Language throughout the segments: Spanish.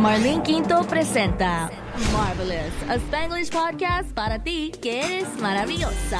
Marlene Quinto presenta Marvelous, a Spanglish podcast para ti que eres maravillosa.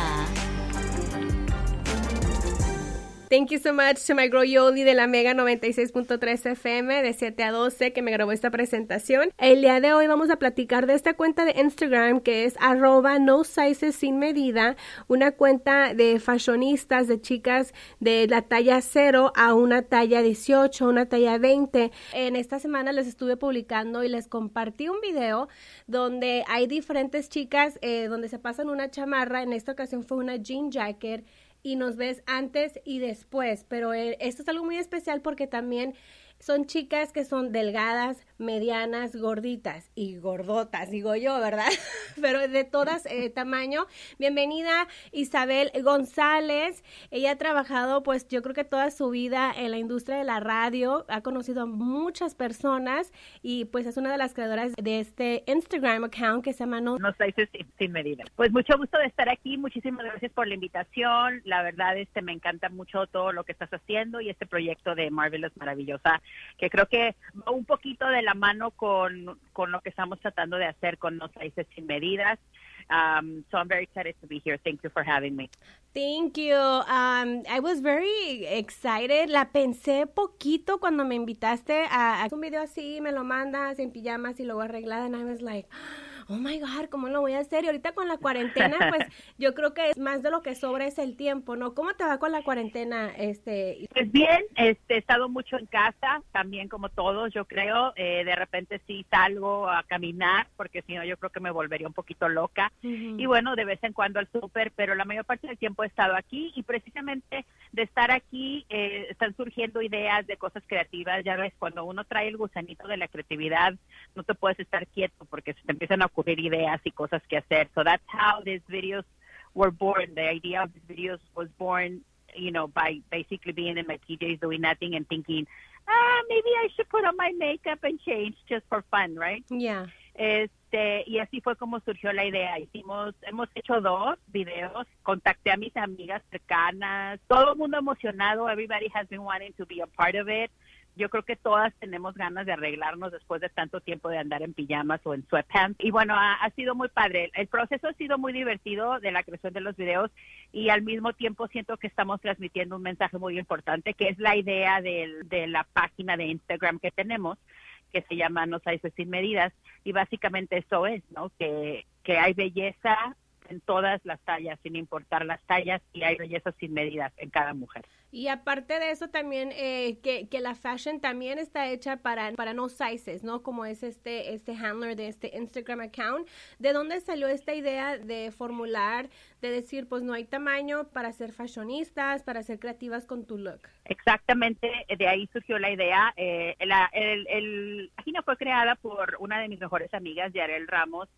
Thank you so much to my girl Yoli de la Mega 96.3 FM de 7 a 12 que me grabó esta presentación. El día de hoy vamos a platicar de esta cuenta de Instagram que es arroba no sizes sin medida, una cuenta de fashionistas, de chicas de la talla 0 a una talla 18, una talla 20. En esta semana les estuve publicando y les compartí un video donde hay diferentes chicas eh, donde se pasan una chamarra, en esta ocasión fue una jean jacket y nos ves antes y después, pero eh, esto es algo muy especial porque también son chicas que son delgadas, medianas, gorditas y gordotas, digo yo, ¿verdad? Pero de todas eh, tamaño. Bienvenida Isabel González. Ella ha trabajado, pues yo creo que toda su vida en la industria de la radio, ha conocido a muchas personas y pues es una de las creadoras de este Instagram account que se llama No, no sin, sin medida. Pues mucho gusto de estar aquí, muchísimas gracias por la invitación. La verdad, este me encanta mucho todo lo que estás haciendo y este proyecto de Marvelous Maravillosa que creo que va un poquito de la mano con, con lo que estamos tratando de hacer con los países sin medidas. Um, so I'm very excited to be here. Thank you for having me. Thank you. Um, I was very excited. La pensé poquito cuando me invitaste a, a un video así, me lo mandas en pijamas y luego arreglada, and I was like oh my God, ¿cómo lo voy a hacer? Y ahorita con la cuarentena, pues yo creo que es más de lo que sobra es el tiempo, ¿no? ¿Cómo te va con la cuarentena? este Pues bien, este, he estado mucho en casa, también como todos, yo creo. Eh, de repente sí salgo a caminar, porque si no yo creo que me volvería un poquito loca. Y bueno, de vez en cuando al súper, pero la mayor parte del tiempo he estado aquí y precisamente de estar aquí eh, están surgiendo ideas de cosas creativas. Ya ves, cuando uno trae el gusanito de la creatividad, no te puedes estar quieto porque se te empiezan a ocurrir ideas y cosas que hacer. So that's how these videos were born. The idea of these videos was born, you know, by basically being in my PJs doing nothing and thinking, ah, maybe I should put on my makeup and change just for fun, right? Yeah. Este, y así fue como surgió la idea. Hicimos, hemos hecho dos videos, contacté a mis amigas cercanas, todo el mundo emocionado, everybody has been wanting to be a part of it yo creo que todas tenemos ganas de arreglarnos después de tanto tiempo de andar en pijamas o en sweatpants. Y bueno, ha, sido muy padre. El proceso ha sido muy divertido de la creación de los videos y al mismo tiempo siento que estamos transmitiendo un mensaje muy importante, que es la idea de, la página de Instagram que tenemos que se llama No Hay Sin Medidas y básicamente eso es, ¿no? Que, que hay belleza en todas las tallas, sin importar las tallas, y hay belleza sin medidas en cada mujer. Y aparte de eso también eh, que, que, la fashion también está hecha para, para no sizes, ¿no? Como es este, este handler de este Instagram account. ¿De dónde salió esta idea de formular, de decir, pues no hay tamaño para ser fashionistas, para ser creativas con tu look? Exactamente, de ahí surgió la idea. Eh, la, el, el, página fue creada por una de mis mejores amigas, Yarel Ramos,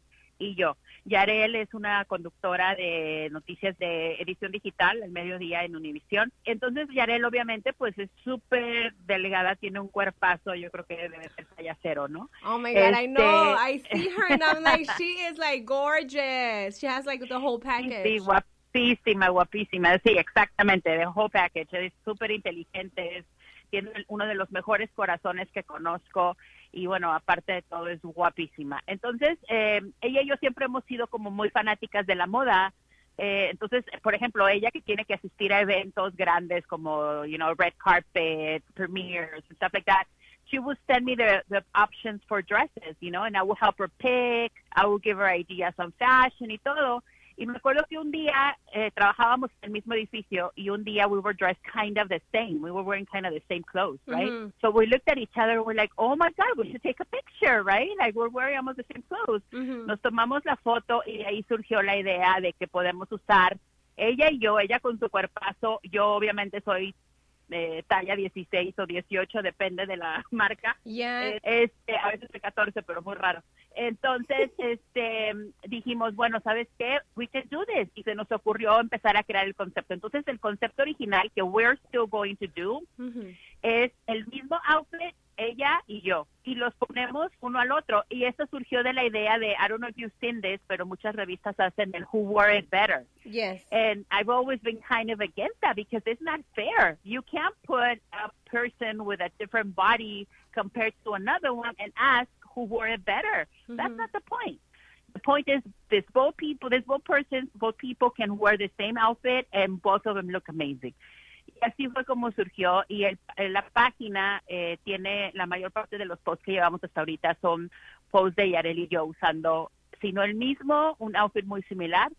y yo. Yarel es una conductora de noticias de edición digital, el mediodía en Univisión. Entonces, Yarel obviamente pues es súper delgada, tiene un cuerpazo, yo creo que debe ser talla cero, ¿no? Oh my God, I know, este I see her and I'm like, she is like gorgeous. She has like the whole package. Sí, guapísima, guapísima. Sí, exactamente, the whole package. Es súper inteligente, es tiene uno de los mejores corazones que conozco y bueno, aparte de todo es guapísima. Entonces, eh, ella y yo siempre hemos sido como muy fanáticas de la moda. Eh, entonces, por ejemplo, ella que tiene que asistir a eventos grandes como, you know, red carpet, premieres, stuff like that, she would send me the, the options for dresses, you know, and I would help her pick, I would give her ideas on fashion y todo. Y me acuerdo que un día eh, trabajábamos en el mismo edificio y un día we were dressed kind of the same. We were wearing kind of the same clothes, right? Mm -hmm. So we looked at each other and we're like, oh my God, we should take a picture, right? Like we're wearing almost the same clothes. Mm -hmm. Nos tomamos la foto y ahí surgió la idea de que podemos usar ella y yo, ella con su cuerpazo, yo obviamente soy de talla 16 o 18, depende de la marca. Yeah. Este, a veces de 14, pero muy raro. Entonces, este, dijimos, bueno, ¿sabes qué? We can do this. Y se nos ocurrió empezar a crear el concepto. Entonces, el concepto original que we're still going to do es el mismo outfit ella y yo, y los ponemos uno al otro. Y esto surgió de la idea de, I don't know if you've seen this, pero muchas revistas hacen el Who Wore It Better. Yes. And I've always been kind of against that because it's not fair. You can't put a person with a different body compared to another one and ask who wore it better. That's not the point. The point is, this both people, this both persons, both people can wear the same outfit and both of them look amazing. Y así fue como surgió y el, la página eh, tiene la mayor parte de los posts que llevamos hasta ahorita son posts de Yarel y yo usando, si no el mismo, un outfit muy similar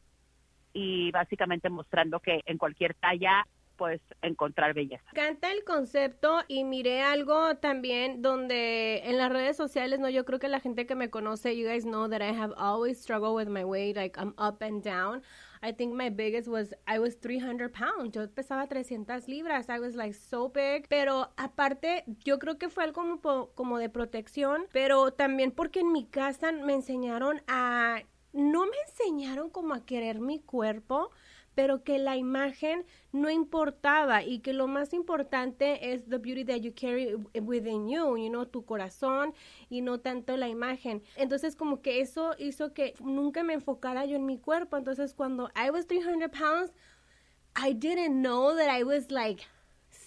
y básicamente mostrando que en cualquier talla puedes encontrar belleza. Canta el concepto y miré algo también donde en las redes sociales, no, yo creo que la gente que me conoce, you guys know that I have always struggled with my weight, like I'm up and down. I think my biggest was I was 300 pounds. Yo pesaba 300 libras. I was like so big. Pero aparte, yo creo que fue algo como, como de protección, pero también porque en mi casa me enseñaron a no me enseñaron como a querer mi cuerpo, pero que la imagen no importaba y que lo más importante es the beauty that you carry within you, you know, tu corazón y no tanto la imagen. Entonces como que eso hizo que nunca me enfocara yo en mi cuerpo. Entonces cuando I was 300 pounds, I didn't know that I was like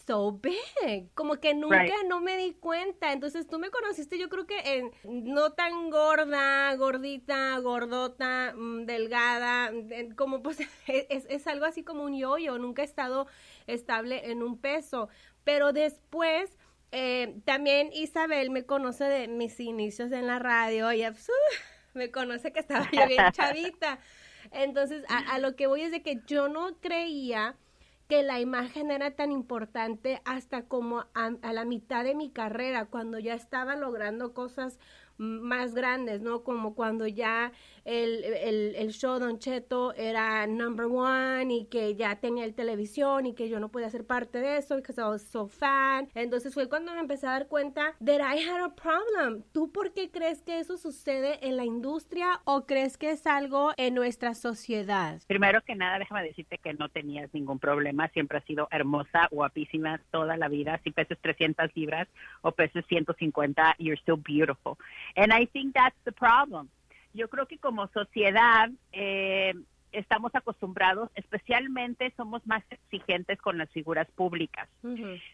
so big. Como que nunca no me di cuenta. Entonces tú me conociste, yo creo que en, no tan gorda, gordita, gordota, mm, delgada, como pues es, es algo así como un yo-yo. Nunca he estado estable en un peso. Pero después. Eh, también Isabel me conoce de mis inicios en la radio y me conoce que estaba yo bien chavita. Entonces, a, a, lo que voy es de que yo no creía que la imagen era tan importante hasta como a, a, la mitad de mi carrera, cuando ya estaba logrando cosas más grandes, ¿no? Como cuando ya el, el, el, show Don Cheto era number one y que ya tenía el televisión y que yo no podía ser parte de eso because I was so fan. Entonces fue cuando me empecé a dar cuenta that I had a problem. ¿Tú por qué crees que eso sucede en la industria o crees que es algo en nuestra sociedad? Primero que nada, déjame decirte que no tenías ningún problema. Siempre has sido hermosa, guapísima toda la vida. Si peses 300 libras o peses 150, you're still beautiful. And I think that's the problem. Yo creo que como sociedad eh, estamos acostumbrados, especialmente somos más exigentes con las figuras públicas.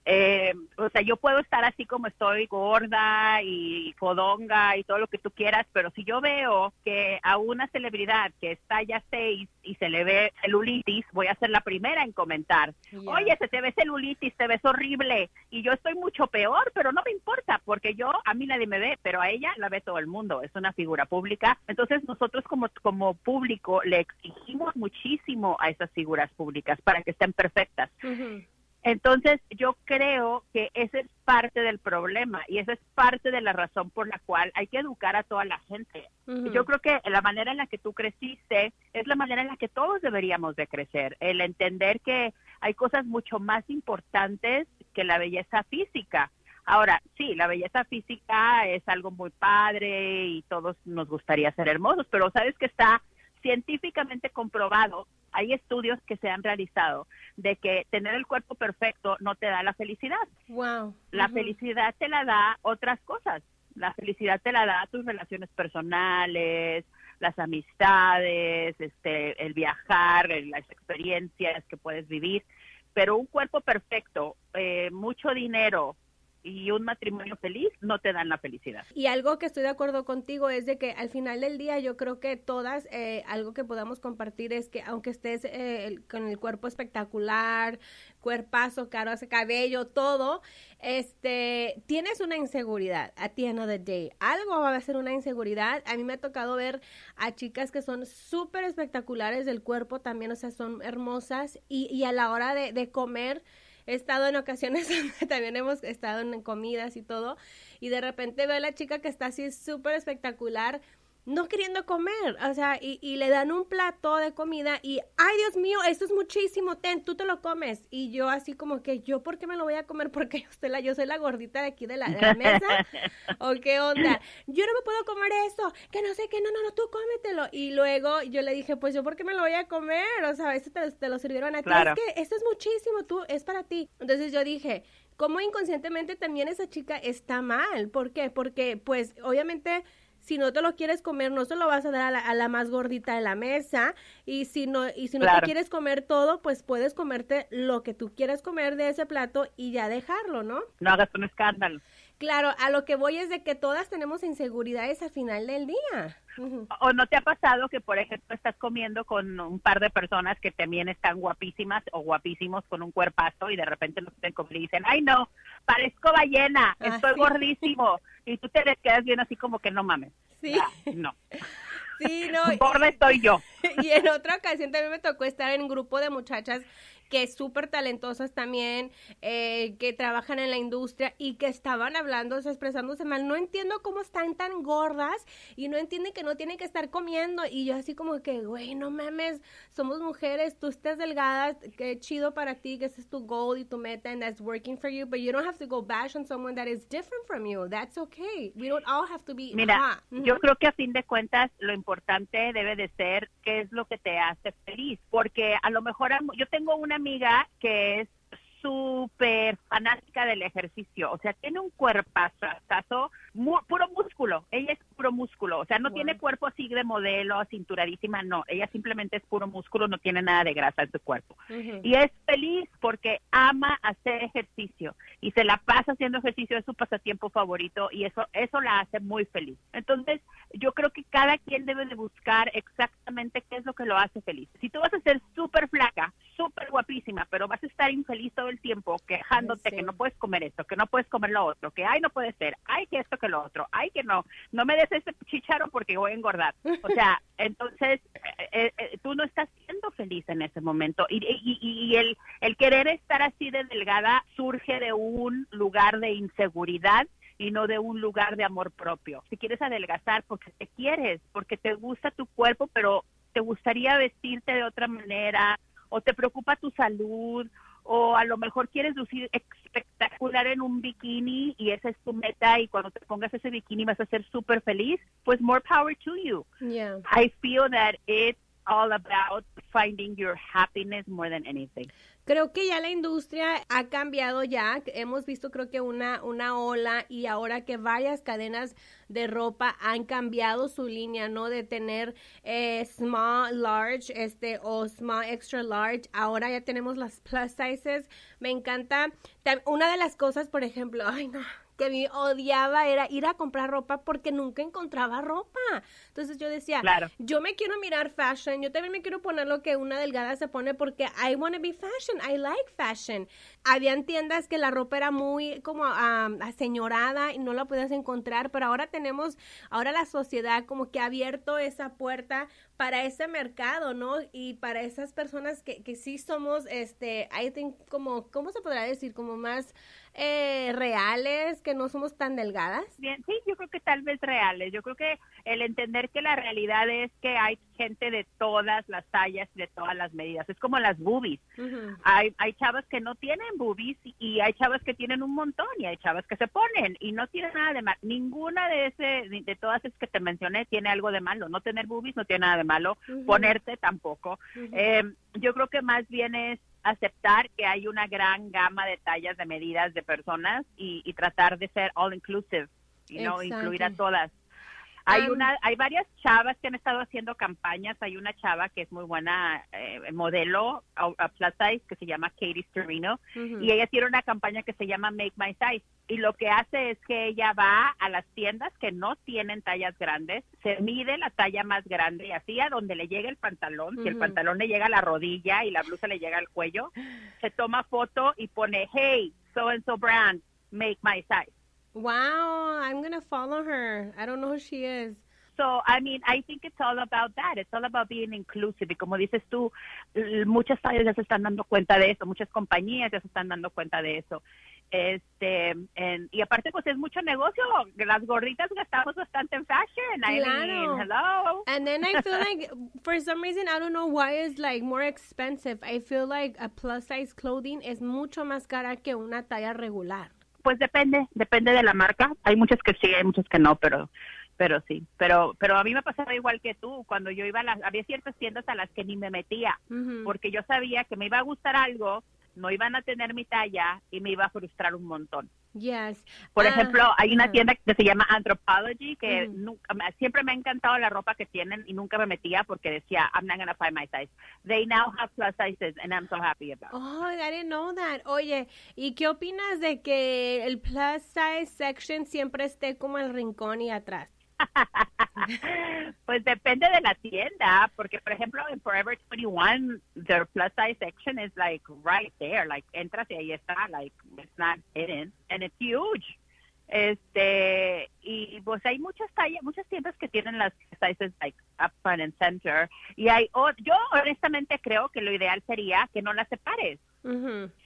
eh, o sea, yo puedo estar así como estoy, gorda y fodonga y todo lo que tú quieras, pero si yo veo que a una celebridad que está ya seis y se le ve celulitis, voy a ser la primera en comentar, oye, se te ve celulitis, te ves horrible, y yo estoy mucho peor, pero no me importa, porque yo, a mí nadie me ve, pero a ella la ve todo el mundo, es una figura pública, entonces nosotros como, como público le exigimos muchísimo a esas figuras públicas para que estén perfectas. Entonces, yo creo que ese es parte del problema y esa es parte de la razón por la cual hay que educar a toda la gente. Yo creo que la manera en la que tú creciste es la manera en la que todos deberíamos de crecer, el entender que hay cosas mucho más importantes que la belleza física. Ahora, sí, la belleza física es algo muy padre y todos nos gustaría ser hermosos, pero sabes que está científicamente comprobado hay estudios que se han realizado de que tener el cuerpo perfecto no te da la felicidad. Wow. La felicidad te la da otras cosas. La felicidad te la da tus relaciones personales, las amistades, este, el viajar, las experiencias que puedes vivir. Pero un cuerpo perfecto, eh, mucho dinero, y un matrimonio feliz no te dan la felicidad. Y algo que estoy de acuerdo contigo es de que al final del día yo creo que todas, eh, algo que podamos compartir es que aunque estés eh, con el cuerpo espectacular, cuerpazo, caro, ese cabello, todo, este, tienes una inseguridad a of the day. Algo va a ser una inseguridad. A mí me ha tocado ver a chicas que son súper espectaculares del cuerpo también, o sea, son hermosas y, a la hora de comer, he estado en ocasiones donde también hemos estado en comidas y todo, y de repente veo a la chica que está así súper espectacular, no queriendo comer, o sea, y, y, le dan un plato de comida y, ay Dios mío, esto es muchísimo, ten, tú te lo comes. Y yo así como que, ¿yo por qué me lo voy a comer? Porque yo soy la, yo soy la gordita de aquí de la, de la mesa, o qué onda, yo no me puedo comer eso, que no sé qué, no, no, no, tú cómetelo. Y luego yo le dije, pues yo por qué me lo voy a comer, o sea, esto te, te lo sirvieron a ti, claro. es que esto es muchísimo, tú, es para ti. Entonces yo dije, como inconscientemente también esa chica está mal, ¿por qué? Porque pues obviamente si no te lo quieres comer, no se lo vas a dar a la, a la más gordita de la mesa. Y si no, y si no claro. te quieres comer todo, pues puedes comerte lo que tú quieras comer de ese plato y ya dejarlo, ¿no? No hagas un escándalo. Claro, a lo que voy es de que todas tenemos inseguridades al final del día. O no te ha pasado que, por ejemplo, estás comiendo con un par de personas que también están guapísimas o guapísimos con un cuerpazo y de repente nos ven y dicen, ay no, parezco ballena, ah, estoy gordísimo. Y tú te les quedas bien así como que no mames. Sí. no. Sí, no. Gorda estoy yo. Y en otra ocasión también me tocó estar en un grupo de muchachas que súper talentosas también, eh, que trabajan en la industria y que estaban hablando, expresándose mal. No entiendo cómo están tan gordas y no entienden que no tienen que estar comiendo. Y yo así como que, güey, no mames, somos mujeres, tú estás delgada, qué chido para ti, que ese es tu goal y tu meta and that's working for you, but you don't have to go bash on someone that is different from you. That's okay. We don't all have to be. Mira, yo creo que a fin de cuentas lo importante debe de ser qué es lo que te hace feliz, porque a lo mejor yo tengo una amiga que es súper fanática del ejercicio, o sea, tiene un cuerpazo, puro músculo, ella es puro músculo, o sea, no tiene cuerpo así de modelo, cinturadísima, no, ella simplemente es puro músculo, no tiene nada de grasa en su cuerpo. Y es feliz porque ama hacer ejercicio y se la pasa haciendo ejercicio, es su pasatiempo favorito y eso, eso la hace muy feliz. Entonces, yo creo que cada quien debe de buscar exactamente qué es lo que lo hace feliz. Si tú vas a ser súper flaca, súper guapísima, pero vas a estar infeliz todo el tiempo quejándote que no puedes comer esto, que no puedes comer lo otro, que ay no puede ser, ay que esto que lo otro, ay que no, no me des ese chicharo porque voy a engordar. O sea, entonces eh, eh, eh, tú no estás siendo feliz en ese momento y, y, y el, el querer estar así de delgada surge de un lugar de inseguridad y no de un lugar de amor propio. Si quieres adelgazar porque te quieres, porque te gusta tu cuerpo, pero te gustaría vestirte de otra manera, o te preocupa tu salud, o a lo mejor quieres lucir espectacular en un bikini y esa es tu meta y cuando te pongas ese bikini vas a ser súper feliz, pues more power to you. Yeah. I feel that it's all about finding your happiness more than anything. Creo que ya la industria ha cambiado ya. Hemos visto creo que una, una ola y ahora que varias cadenas de ropa han cambiado su línea, ¿no? De tener eh, small, large, este, o small, extra large. Ahora ya tenemos las plus sizes. Me encanta. Una de las cosas, por ejemplo, ay no, que a mí odiaba era ir a comprar ropa porque nunca encontraba ropa. Entonces yo decía, claro. yo me quiero mirar fashion, yo también me quiero poner lo que una delgada se pone porque I want to be fashion, I like fashion. Habían tiendas que la ropa era muy como um, aseñorada y no la podías encontrar, pero ahora tenemos, ahora la sociedad como que ha abierto esa puerta para ese mercado, ¿no? Y para esas personas que, que sí somos, este, I think, como, ¿cómo se podrá decir? Como más eh, reales, que no somos tan delgadas. Bien, sí, yo creo que tal vez reales. Yo creo que el entender que la realidad es que hay gente de todas las tallas, de todas las medidas. Es como las boobies. hay, hay chavas que no tienen boobies y hay chavas que tienen un montón y hay chavas que se ponen y no tiene nada de malo. Ninguna de ese, de todas esas que te mencioné tiene algo de malo. No tener boobies no tiene nada de malo. Ponerte tampoco. eh, yo creo que más bien es aceptar que hay una gran gama de tallas, de medidas de personas y, y tratar de ser all inclusive, you know, incluir a todas. Hay una, hay varias chavas que han estado haciendo campañas. Hay una chava que es muy buena eh, modelo a, plus size que se llama Katie Storino y ella tiene una campaña que se llama Make My Size y lo que hace es que ella va a las tiendas que no tienen tallas grandes, se mide la talla más grande y así a donde le llega el pantalón, si el pantalón le llega a la rodilla y la blusa le llega al cuello, se toma foto y pone hey so and so brand make my size Wow, I'm gonna follow her. I don't know who she is. So, I mean, I think it's all about that. It's all about being inclusive. Y como dices tú, muchas tallas ya se están dando cuenta de eso, muchas compañías ya se están dando cuenta de eso. Este, en, y aparte, pues es mucho negocio. Las gorditas gastamos bastante en fashion. Claro. I mean, hello. And then I feel like, for some reason, I don't know why it's like more expensive. I feel like a plus size clothing es mucho más cara que una talla regular. Pues depende, depende de la marca. Hay muchas que sí, hay muchas que no, pero pero sí, pero pero a mí me pasaba igual que tú, cuando yo iba a las había ciertas tiendas a las que ni me metía, porque yo sabía que me iba a gustar algo, no iban a tener mi talla y me iba a frustrar un montón. Yes. Por Ah, ejemplo, hay una ajá. tienda que se llama Anthropology que Ujú. nunca, siempre me ha encantado la ropa que tienen y nunca me metía porque decía, I'm not gonna find my size. They now have plus sizes and I'm so happy about it. Oh, I didn't know that. Oye, ¿y qué opinas de que el plus size section siempre esté como el rincón y atrás? pues depende de la tienda, porque por ejemplo en Forever 21 their plus size section is like right there, like entras y ahí está, like it's not hidden and it's huge. Este, y pues hay muchas tallas, muchas tiendas que tienen las sizes like up front and center y hay yo honestamente creo que lo ideal sería que no las separes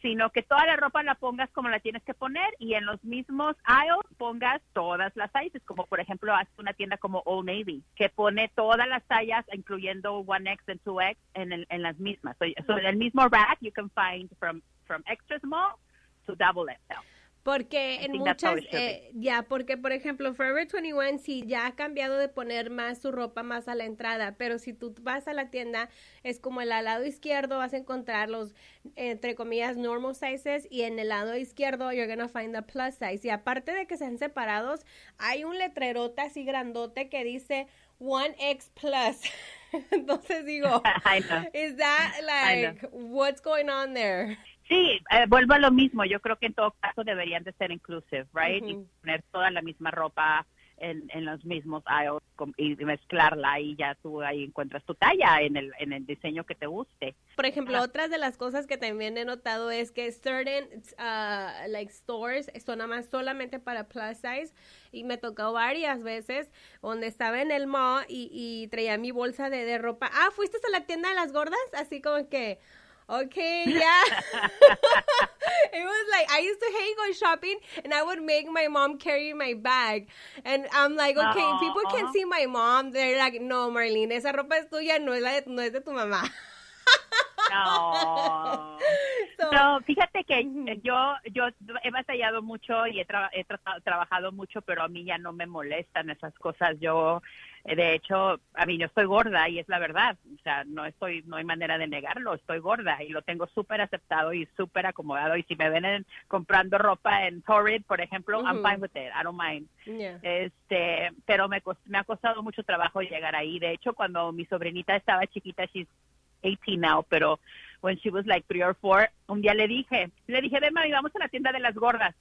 Sino que toda la ropa la pongas como la tienes que poner y en los mismos aisles pongas todas las sizes, como por ejemplo hace una tienda como Old Navy, que pone todas las tallas, incluyendo 1X and 2X, en, el- en las mismas. So, so en el mismo rack you can find from, from extra small to double XL. Porque en muchas, eh, ya, porque por ejemplo, Forever 21 sí ya ha cambiado de poner más su ropa más a la entrada, pero si tú vas a la tienda, es como el al lado izquierdo vas a encontrar los, entre comillas, normal sizes y en el lado izquierdo you're gonna find the plus size. Y aparte de que sean separados, hay un letrerote así grandote que dice 1X plus. Entonces digo, is that like, what's going on there? Sí, eh, vuelvo a lo mismo. Yo creo que en todo caso deberían de ser inclusive, right? Y poner toda la misma ropa en, en los mismos aisles y mezclarla y ya tú ahí encuentras tu talla en el, en el diseño que te guste. Por ejemplo, otras de las cosas que también he notado es que certain uh, like stores son nada más solamente para plus size y me tocó varias veces donde estaba en el mall y, y traía mi bolsa de, de ropa. Ah, ¿fuiste a la tienda de las gordas? Así como que, okay, yeah. it was like, I used to hate going shopping and I would make my mom carry my bag. And I'm like, okay, people can see my mom. They're like, no, Marlene, esa ropa es tuya, no es, la de, no es de tu mamá. No. So- No, fíjate que yo yo he batallado mucho y he, tra- he tratado- trabajado mucho, pero a mí ya no me molestan esas cosas. Yo, de hecho, a mí yo estoy gorda y es la verdad. O sea, no estoy, no hay manera de negarlo. Estoy gorda y lo tengo súper aceptado y súper acomodado. Y si me ven en- comprando ropa en Torrid, por ejemplo, I'm fine with it. I don't mind. Yeah. Este, pero me, me ha costado mucho trabajo llegar ahí. De hecho, cuando mi sobrinita estaba chiquita, she's 18 now, pero when she was like three or four, un día le dije, le dije, ven mami, vamos a la tienda de las gordas.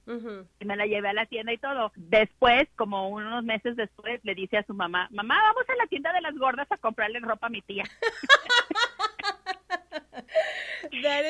Y me la llevé a la tienda y todo. Después, como unos meses después, le dice a su mamá, mamá, vamos a la tienda de las gordas a comprarle ropa a mi tía.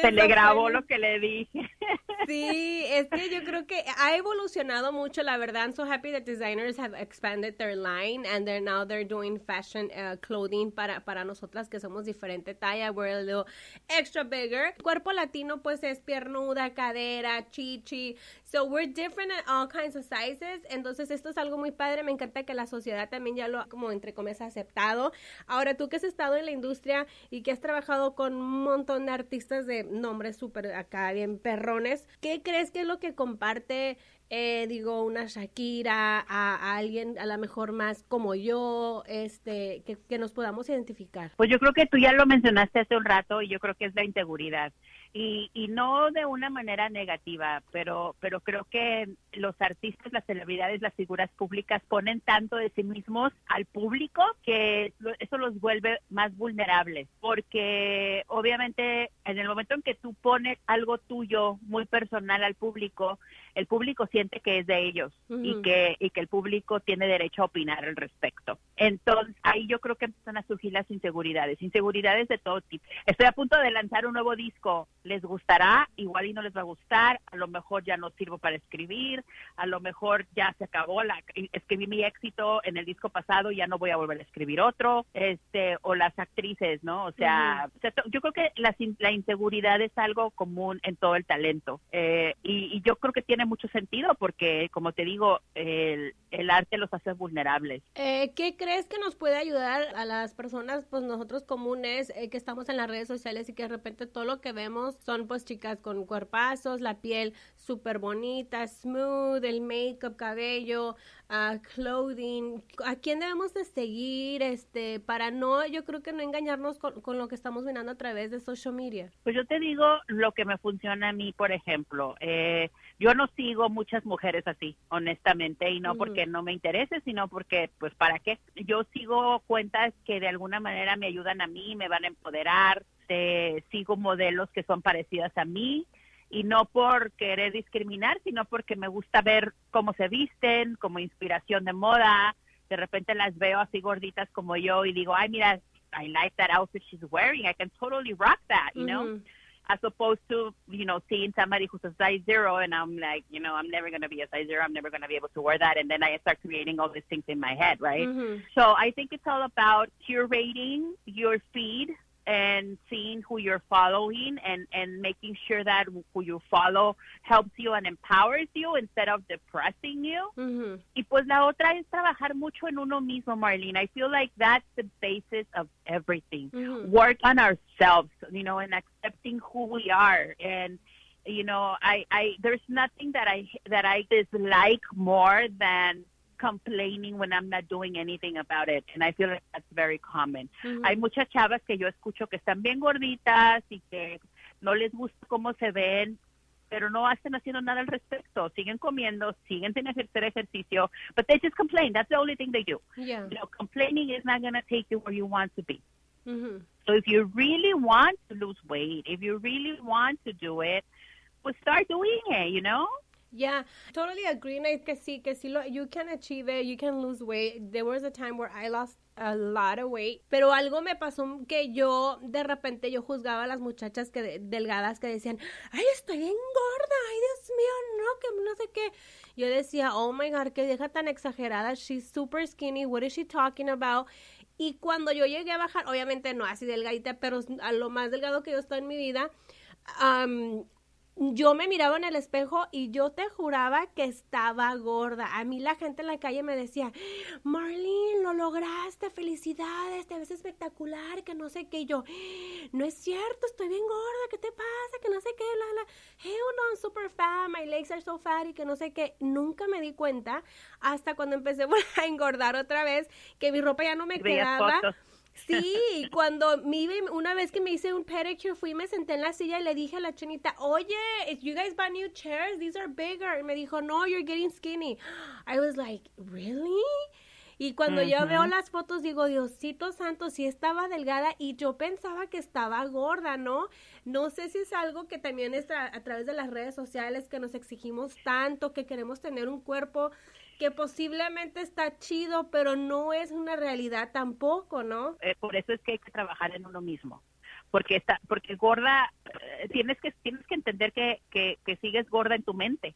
Se le grabó lo que le dije. Sí, es que yo creo que ha evolucionado mucho, la verdad. I'm so happy that designers have expanded their line and they're now they're doing fashion uh, clothing para, para nosotras que somos diferente talla. We're a little extra bigger. Cuerpo latino pues es piernuda, cadera, chichi. So we're different at all kinds of sizes. Entonces esto es algo muy padre. Me encanta que la sociedad también ya lo como entre comillas aceptado. Ahora tú que has estado en la industria y que has trabajado con un montón de artistas de nombres súper acá bien perrones, ¿qué crees que es lo que comparte, eh, digo, una Shakira a, a alguien a lo mejor más como yo, este, que, que nos podamos identificar? Pues yo creo que tú ya lo mencionaste hace un rato y yo creo que es la inseguridad. Y, y no de una manera negativa, pero, pero creo que los artistas, las celebridades, las figuras públicas ponen tanto de sí mismos al público que eso los vuelve más vulnerables. Porque obviamente en el momento en que tú pones algo tuyo muy personal al público, el público siente que es de ellos y que y que el público tiene derecho a opinar al respecto. Entonces, ahí yo creo que empiezan a surgir las inseguridades, inseguridades de todo tipo. Estoy a punto de lanzar un nuevo disco, les gustará, igual y no les va a gustar, a lo mejor ya no sirvo para escribir, a lo mejor ya se acabó la escribí mi éxito en el disco pasado, ya no voy a volver a escribir otro, este o las actrices, ¿no? O sea, yo creo que la, la inseguridad es algo común en todo el talento eh, y, y yo creo que tiene mucho sentido porque, como te digo, el, el arte los hace vulnerables. Eh, ¿Qué crees que nos puede ayudar a las personas, pues nosotros comunes, eh, que estamos en las redes sociales y que de repente todo lo que vemos son pues chicas con cuerpazos, la piel súper bonita, smooth, el make-up, cabello, ah, clothing? ¿A quién debemos de seguir este para no, yo creo que no engañarnos con, con lo que estamos mirando a través de social media? Pues yo te digo lo que me funciona a mí, por ejemplo. Eh, yo no sigo muchas mujeres así, honestamente, y no porque no me interese, sino porque, pues, ¿para qué? Yo sigo cuentas que de alguna manera me ayudan a mí, me van a empoderar, eh, sigo modelos que son parecidas a mí, y no por querer discriminar, sino porque me gusta ver cómo se visten, como inspiración de moda. De repente las veo así gorditas como yo y digo, ay, mira, I like that outfit she's wearing. I can totally rock that, you know? As opposed to you know seeing somebody who's a size zero and I'm like you know I'm never going to be a size zero I'm never going to be able to wear that and then I start creating all these things in my head right so I think it's all about curating your feed and seeing who you're following and and making sure that who you follow helps you and empowers you instead of depressing you Ujú. y pues la otra es trabajar mucho en uno mismo Marlene I feel like that's the basis of everything Ujú. work on ourselves, you know, and accepting who we are. And you know, I, I there's nothing that I that I dislike more than complaining when I'm not doing anything about it. And I feel like that's very common. Ujú. Hay muchas chavas que yo escucho que están bien gorditas y que no les gusta cómo se ven, pero no hacen haciendo nada al respecto. Siguen comiendo, siguen sin hacer ejercicio, but they just complain. That's the only thing they do. Yeah. You know, complaining is not going to take you where you want to be. Ujú. So if you really want to lose weight, if you really want to do it, pues start doing it, you know? Yeah, totally agree. Nate, que sí, que sí, lo, you can achieve it, you can lose weight. There was a time where I lost a lot of weight, pero algo me pasó que yo de repente yo juzgaba a las muchachas que de- delgadas que decían, ay, estoy bien gorda, ay, Dios mío, no, que no sé qué. Yo decía, oh my God, qué vieja tan exagerada, she's super skinny, what is she talking about? Y cuando yo llegué a bajar, obviamente no así delgadita, pero a lo más delgado que yo estoy en mi vida, am, yo me miraba en el espejo y yo te juraba que estaba gorda. A mí la gente en la calle me decía, Marlene, lo lograste, felicidades, te ves espectacular, que no sé qué. Y yo, no es cierto, estoy bien gorda, ¿qué te pasa? Que no sé qué, la, la. Hell no, I'm super fat, my legs are so fat y que no sé qué. Nunca me di cuenta hasta cuando empecé a engordar otra vez que mi ropa ya no me quedaba. fotos. Sí, cuando me una vez que me hice un pedicure, fui y me senté en la silla y le dije a la chinita, oye, if you guys buy new chairs, these are bigger. Y me dijo, no, you're getting skinny. I was like, really? Y cuando yo veo las fotos, digo, Diosito santo, sí estaba delgada y yo pensaba que estaba gorda, ¿no? No sé si es algo que también es a, a través de las redes sociales que nos exigimos tanto, que queremos tener un cuerpo que posiblemente está chido, pero no es una realidad tampoco, ¿no? Eh, por eso es que hay que trabajar en uno mismo. Porque está, porque gorda, eh, tienes que tienes que entender que, que, que sigues gorda en tu mente.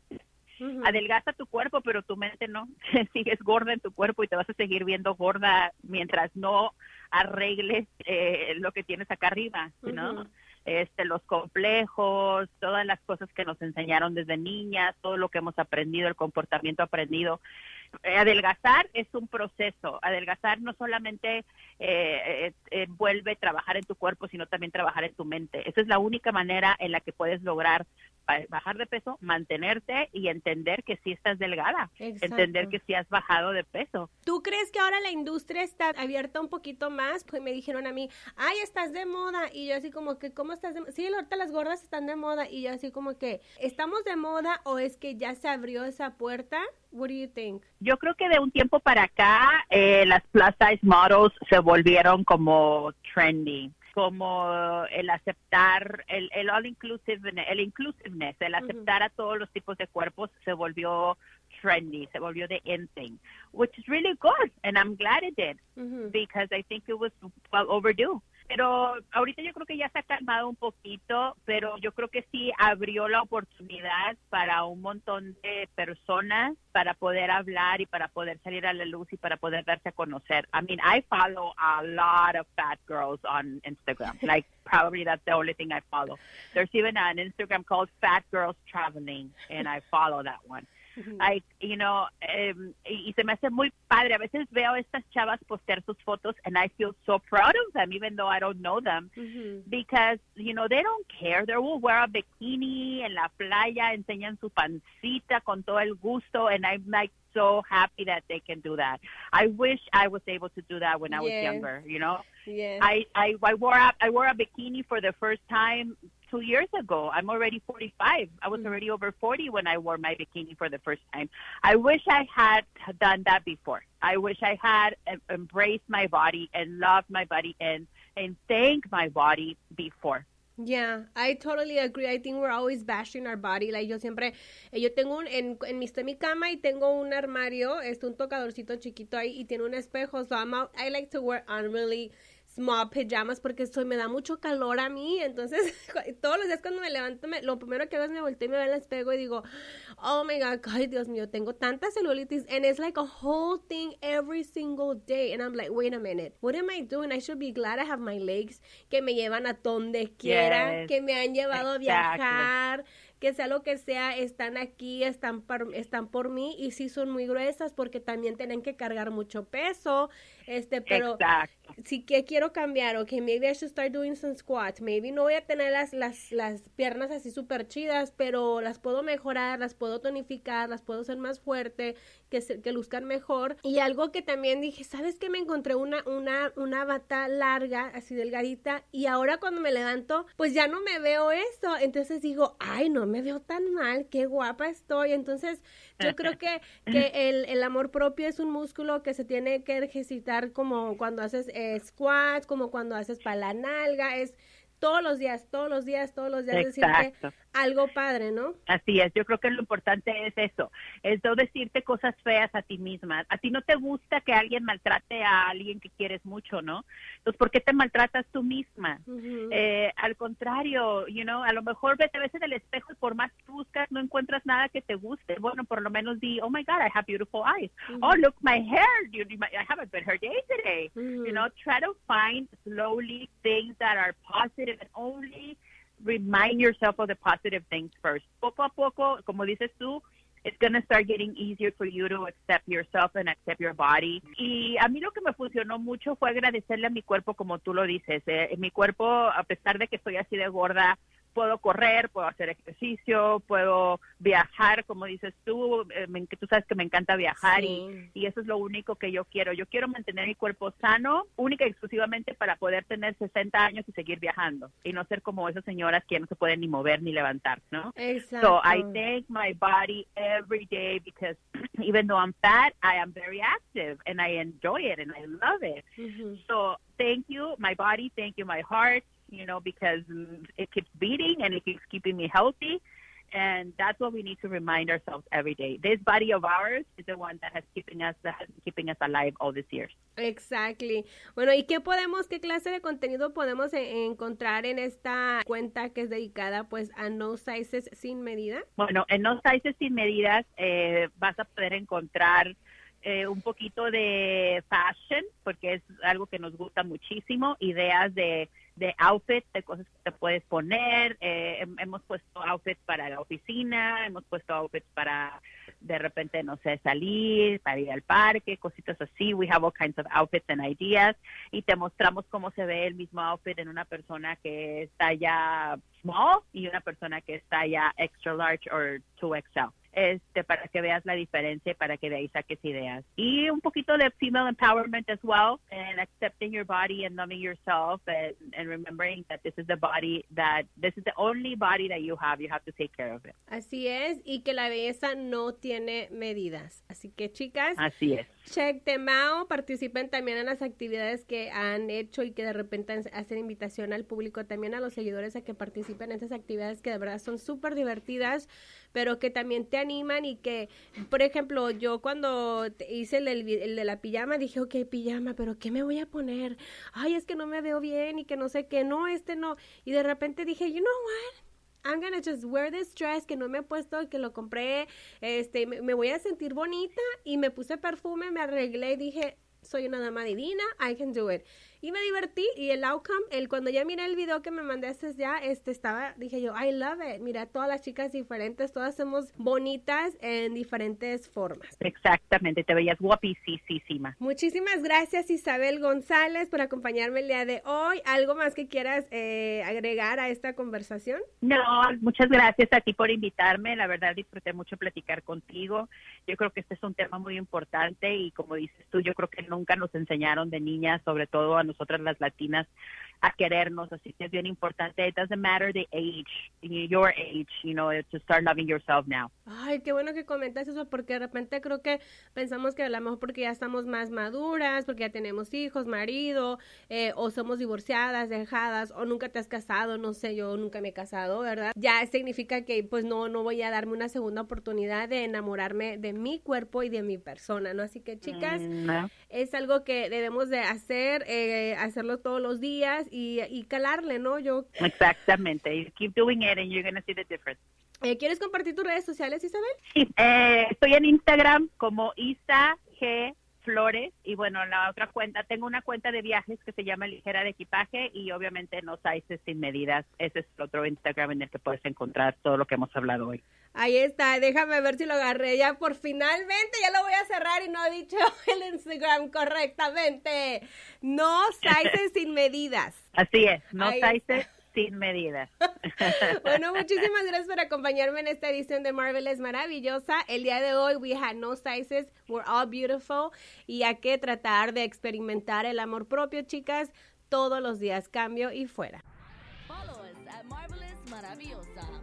Ujú. Adelgaza tu cuerpo, pero tu mente no. sigues gorda en tu cuerpo y te vas a seguir viendo gorda mientras no arregles eh, lo que tienes acá arriba, ¿no? Este, los complejos, todas las cosas que nos enseñaron desde niñas, todo lo que hemos aprendido, el comportamiento aprendido. Eh, adelgazar es un proceso. Adelgazar no solamente eh, eh, eh, vuelve trabajar en tu cuerpo, sino también trabajar en tu mente. Esa es la única manera en la que puedes lograr ba- bajar de peso, mantenerte y entender que sí estás delgada, Exacto. entender que sí has bajado de peso. ¿Tú crees que ahora la industria está abierta un poquito más? Pues me dijeron a mí, ay, estás de moda. Y yo así como que, ¿cómo estás de moda? Sí, ahorita las gordas están de moda. Y yo así como que, ¿estamos de moda o es que ya se abrió esa puerta? What do you think? Yo creo que de un tiempo para acá eh, las plus size models se volvieron como trendy, como el aceptar el, el all inclusive, el inclusiveness, el aceptar a todos los tipos de cuerpos se volvió trendy, se volvió the in thing, which is really good, and I'm glad it did because I think it was well overdue. Pero ahorita yo creo que ya se ha calmado un poquito, pero yo creo que sí abrió la oportunidad para un montón de personas para poder hablar y para poder salir a la luz y para poder darse a conocer. I mean, I follow a lot of fat girls on Instagram. Like probably that's the only thing I follow. There's even an Instagram called Fat Girls Traveling and I follow that one. Like, you know, em, y, y se me hace muy padre. A veces veo a estas chavas postear sus fotos and I feel so proud of them, even though I don't know them, because, you know, they don't care. They will wear a bikini en la playa, enseñan su pancita con todo el gusto, and I'm like so happy that they can do that. I wish I was able to do that when I was younger, you know? Yes. I, I I wore a I wore a bikini for the first time two years ago. I'm already 45. I was already over 40 when I wore my bikini for the first time. I wish I had done that before. I wish I had embraced my body and loved my body and and thanked my body before. Yeah, I totally agree. I think we're always bashing our body. Like yo siempre, eh, yo tengo un, en, en mi, mi cama y tengo un armario, es un tocadorcito chiquito ahí y tiene un espejo. So I'm out, I like to wear on really small pajamas porque estoy, me da mucho calor a mí. Entonces, todos los días cuando me levanto, me, lo primero que hago es me volteo y me veo el espejo y digo, oh my God, ay Dios mío, tengo tanta celulitis. And it's like a whole thing every single day. And I'm like, wait a minute, what am I doing? I should be glad I have my legs que me llevan a donde quiera, que me han llevado a viajar que sea lo que sea, están aquí, están por, están por mí y sí son muy gruesas porque también tienen que cargar mucho peso, este, pero sí que quiero cambiar, ok, maybe I should start doing some squats, maybe no voy a tener las, las, las piernas así súper chidas, pero las puedo mejorar, las puedo tonificar, las puedo hacer más fuerte, que, se, que luzcan mejor. Y algo que también dije, ¿sabes que me encontré una, una, una bata larga, así delgadita, y ahora cuando me levanto, pues ya no me veo eso, entonces digo, ay, no me veo tan mal, qué guapa estoy. Entonces, yo creo que, que el, el, amor propio es un músculo que se tiene que ejercitar como cuando haces eh, squats, como cuando haces para la nalga, es todos los días, todos los días, todos los días decirte algo padre, ¿no? Así es, yo creo que lo importante es eso, es no decirte cosas feas a ti misma. A ti no te gusta que alguien maltrate a alguien que quieres mucho, ¿no? Entonces, ¿por qué te maltratas tú misma? eh, al contrario, you know, a lo mejor ves a veces en el espejo y por más que buscas no encuentras nada que te guste. Bueno, por lo menos di, oh my God, I have beautiful eyes. Oh, look, my hair, you, I have a better day today. You know, try to find slowly things that are positive and only remind yourself of the positive things first. Poco a poco, como dices tú, it's going to start getting easier for you to accept yourself and accept your body. Y a mí lo que me funcionó mucho fue agradecerle a mi cuerpo, como tú lo dices. Eh, mi cuerpo, a pesar de que estoy así de gorda, puedo correr, puedo hacer ejercicio, puedo viajar, como dices tú, eh, tú sabes que me encanta viajar y, y, eso es lo único que yo quiero. Yo quiero mantener mi cuerpo sano, única y exclusivamente para poder tener 60 años y seguir viajando y no ser como esas señoras que no se pueden ni mover ni levantar, ¿no? Exacto. So I thank my body every day because even though I'm fat, I am very active and I enjoy it and I love it. So thank you, my body, thank you, my heart. You know, because it keeps beating and it keeps keeping me healthy. And that's what we need to remind ourselves every day. This body of ours is the one that has keeping us that has keeping us alive all these years. Exactly. Bueno, ¿y qué podemos, qué clase de contenido podemos encontrar en esta cuenta que es dedicada pues a No Sizes sin medida? Bueno, en No Sizes sin medidas eh, vas a poder encontrar eh, un poquito de fashion, porque es algo que nos gusta muchísimo, ideas de de outfits, de cosas que te puedes poner. Eh, hemos puesto outfits para la oficina, hemos puesto outfits para de repente, no sé, salir, para ir al parque, cositas así. We have all kinds of outfits and ideas. Y te mostramos cómo se ve el mismo outfit en una persona que está ya small y una persona que está ya extra large or 2XL este, para que veas la diferencia, para que de ahí saques ideas. Y un poquito de female empowerment as well, and accepting your body and loving yourself, and, and remembering that this is the body that, this is the only body that you have, you have to take care of it. Así es, y que la belleza no tiene medidas. Así que chicas, así es. Check them out, participen también en las actividades que han hecho y que de repente hacen invitación al público, también a los seguidores a que participen en esas actividades que de verdad son súper divertidas, pero que también te animan y que, por ejemplo, yo cuando hice el, el, de la pijama dije, ok, pijama, pero ¿qué me voy a poner? Ay, es que no me veo bien y que no sé qué, no, este no. Y de repente dije, you know what? I'm gonna just wear this dress que no me he puesto, que lo compré, este, me, me voy a sentir bonita y me puse perfume, me arreglé y dije, soy una dama divina, I can do it y me divertí y el outcome, el cuando ya miré el video que me mandaste ya, este estaba, dije yo, I love it, mira, todas las chicas diferentes, todas somos bonitas en diferentes formas. Exactamente, te veías guapísima. Muchísimas gracias Isabel González por acompañarme el día de hoy. ¿Algo más que quieras eh, agregar a esta conversación? No, muchas gracias a ti por invitarme, la verdad disfruté mucho platicar contigo. Yo creo que este es un tema muy importante y como dices tú, yo creo que nunca nos enseñaron de niñas, sobre todo a nosotras las latinas a querernos, así que es bien importante. It doesn't matter the age, your age, you know, to start loving yourself now. Ay, qué bueno que comentas eso, porque de repente creo que pensamos que a lo mejor porque ya estamos más maduras, porque ya tenemos hijos, marido, eh, o somos divorciadas, dejadas, o nunca te has casado, no sé, yo nunca me he casado, ¿verdad? Ya significa que pues no, no voy a darme una segunda oportunidad de enamorarme de mi cuerpo y de mi persona, ¿no? Así que chicas, mm, es algo que debemos de hacer, eh, hacerlo todos los días y, y calarle, ¿no? Yo... Exactamente, keep doing it and you're gonna see the difference. Eh, ¿Quieres compartir tus redes sociales, Isabel? Sí, eh, estoy en Instagram como Isa G Flores y bueno, la otra cuenta, tengo una cuenta de viajes que se llama Ligera de Equipaje y obviamente no sizes sin medidas. Ese es el otro Instagram en el que puedes encontrar todo lo que hemos hablado hoy. Ahí está, déjame ver si lo agarré ya por finalmente, ya lo voy a cerrar y no he dicho el Instagram correctamente. No sizes sin medidas. Así es, no sizes sin medidas. bueno, muchísimas gracias por acompañarme en esta edición de Marvelous Maravillosa. El día de hoy, we had no sizes, we're all beautiful. Y hay que tratar de experimentar el amor propio, chicas, todos los días. Cambio y fuera. Follow us at Marvelous Maravillosa.